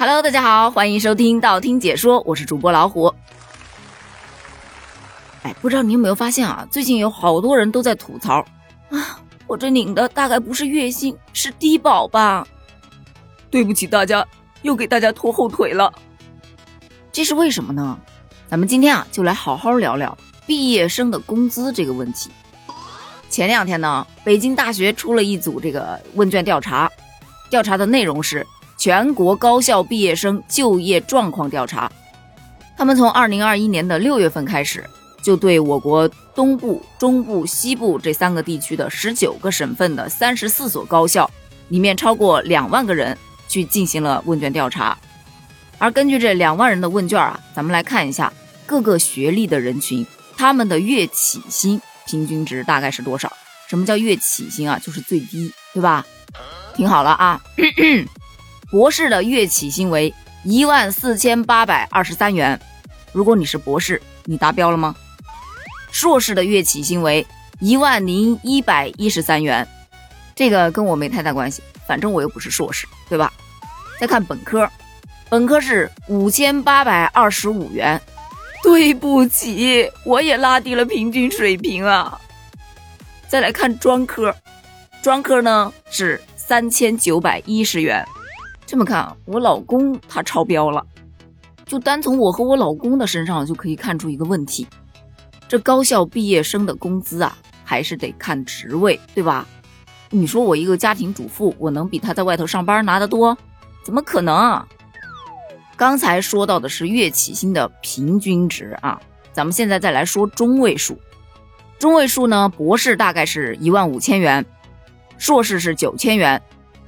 Hello，大家好，欢迎收听道听解说，我是主播老虎。哎，不知道你有没有发现啊？最近有好多人都在吐槽啊，我这领的大概不是月薪，是低保吧？对不起大家，又给大家拖后腿了。这是为什么呢？咱们今天啊，就来好好聊聊毕业生的工资这个问题。前两天呢，北京大学出了一组这个问卷调查，调查的内容是全国高校毕业生就业状况调查。他们从二零二一年的六月份开始。就对我国东部、中部、西部这三个地区的十九个省份的三十四所高校，里面超过两万个人去进行了问卷调查。而根据这两万人的问卷啊，咱们来看一下各个学历的人群，他们的月起薪平均值大概是多少？什么叫月起薪啊？就是最低，对吧？听好了啊，博士的月起薪为一万四千八百二十三元。如果你是博士，你达标了吗？硕士的月起薪为一万零一百一十三元，这个跟我没太大关系，反正我又不是硕士，对吧？再看本科，本科是五千八百二十五元，对不起，我也拉低了平均水平啊。再来看专科，专科呢是三千九百一十元，这么看，我老公他超标了。就单从我和我老公的身上就可以看出一个问题。这高校毕业生的工资啊，还是得看职位，对吧？你说我一个家庭主妇，我能比他在外头上班拿得多？怎么可能？刚才说到的是月起薪的平均值啊，咱们现在再来说中位数。中位数呢，博士大概是一万五千元，硕士是九千元，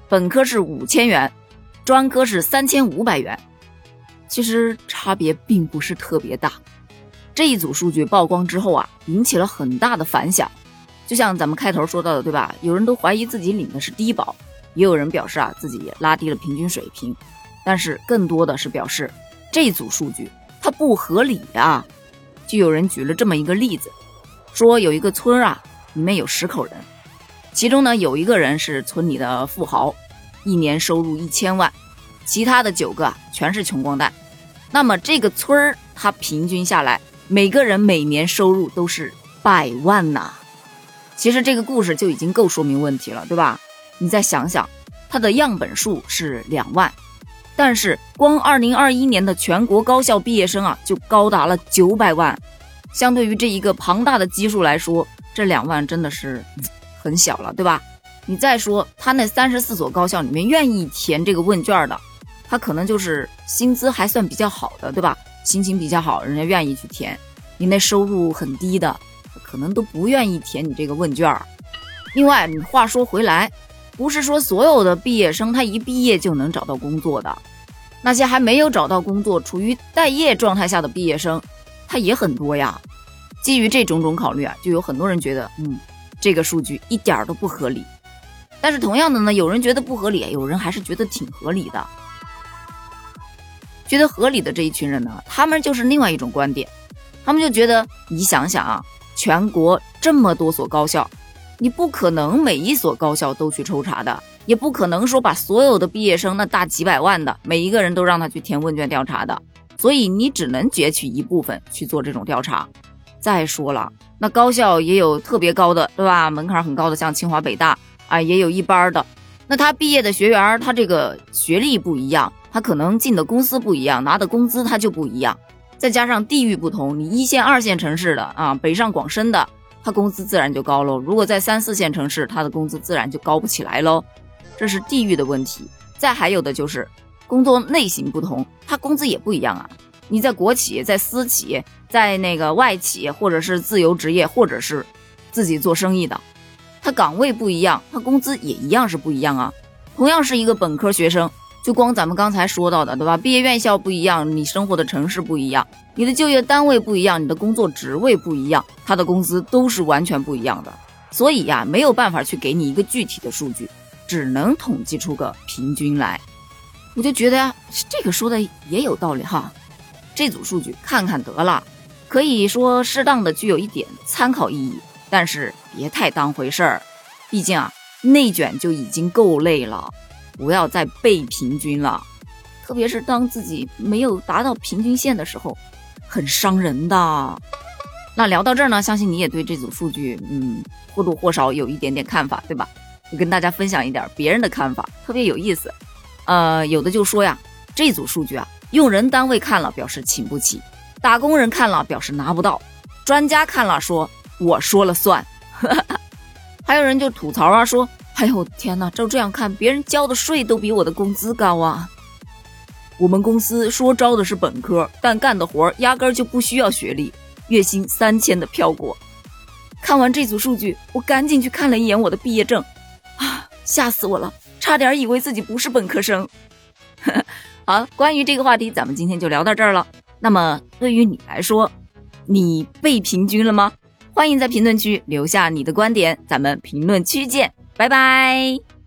本科是五千元，专科是三千五百元。其实差别并不是特别大。这一组数据曝光之后啊，引起了很大的反响。就像咱们开头说到的，对吧？有人都怀疑自己领的是低保，也有人表示啊自己拉低了平均水平。但是更多的是表示这组数据它不合理啊。就有人举了这么一个例子，说有一个村啊，里面有十口人，其中呢有一个人是村里的富豪，一年收入一千万，其他的九个全是穷光蛋。那么这个村儿它平均下来。每个人每年收入都是百万呐，其实这个故事就已经够说明问题了，对吧？你再想想，它的样本数是两万，但是光二零二一年的全国高校毕业生啊，就高达了九百万。相对于这一个庞大的基数来说，这两万真的是很小了，对吧？你再说他那三十四所高校里面愿意填这个问卷的，他可能就是薪资还算比较好的，对吧？心情比较好，人家愿意去填；你那收入很低的，可能都不愿意填你这个问卷。另外，你话说回来，不是说所有的毕业生他一毕业就能找到工作的，那些还没有找到工作、处于待业状态下的毕业生，他也很多呀。基于这种种考虑啊，就有很多人觉得，嗯，这个数据一点都不合理。但是同样的呢，有人觉得不合理，有人还是觉得挺合理的。觉得合理的这一群人呢，他们就是另外一种观点，他们就觉得，你想想啊，全国这么多所高校，你不可能每一所高校都去抽查的，也不可能说把所有的毕业生那大几百万的每一个人都让他去填问卷调查的，所以你只能截取一部分去做这种调查。再说了，那高校也有特别高的，对吧？门槛很高的，像清华、北大啊，也有一般的，那他毕业的学员，他这个学历不一样。他可能进的公司不一样，拿的工资他就不一样，再加上地域不同，你一线、二线城市的啊，北上广深的，他工资自然就高喽。如果在三四线城市，他的工资自然就高不起来喽。这是地域的问题。再还有的就是工作类型不同，他工资也不一样啊。你在国企、在私企、在那个外企，或者是自由职业，或者是自己做生意的，他岗位不一样，他工资也一样是不一样啊。同样是一个本科学生。就光咱们刚才说到的，对吧？毕业院校不一样，你生活的城市不一样，你的就业单位不一样，你的工作职位不一样，他的工资都是完全不一样的。所以呀，没有办法去给你一个具体的数据，只能统计出个平均来。我就觉得呀，这个说的也有道理哈。这组数据看看得了，可以说适当的具有一点参考意义，但是别太当回事儿。毕竟啊，内卷就已经够累了。不要再被平均了。特别是当自己没有达到平均线的时候，很伤人的。那聊到这儿呢，相信你也对这组数据，嗯，或多或少有一点点看法，对吧？我跟大家分享一点别人的看法，特别有意思。呃，有的就说呀，这组数据啊，用人单位看了表示请不起，打工人看了表示拿不到，专家看了说我说了算。还有人就吐槽啊，说，哎呦天哪，照这样看，别人交的税都比我的工资高啊。我们公司说招的是本科，但干的活压根就不需要学历。月薪三千的飘过，看完这组数据，我赶紧去看了一眼我的毕业证，啊，吓死我了，差点以为自己不是本科生。好，关于这个话题，咱们今天就聊到这儿了。那么对于你来说，你被平均了吗？欢迎在评论区留下你的观点，咱们评论区见，拜拜。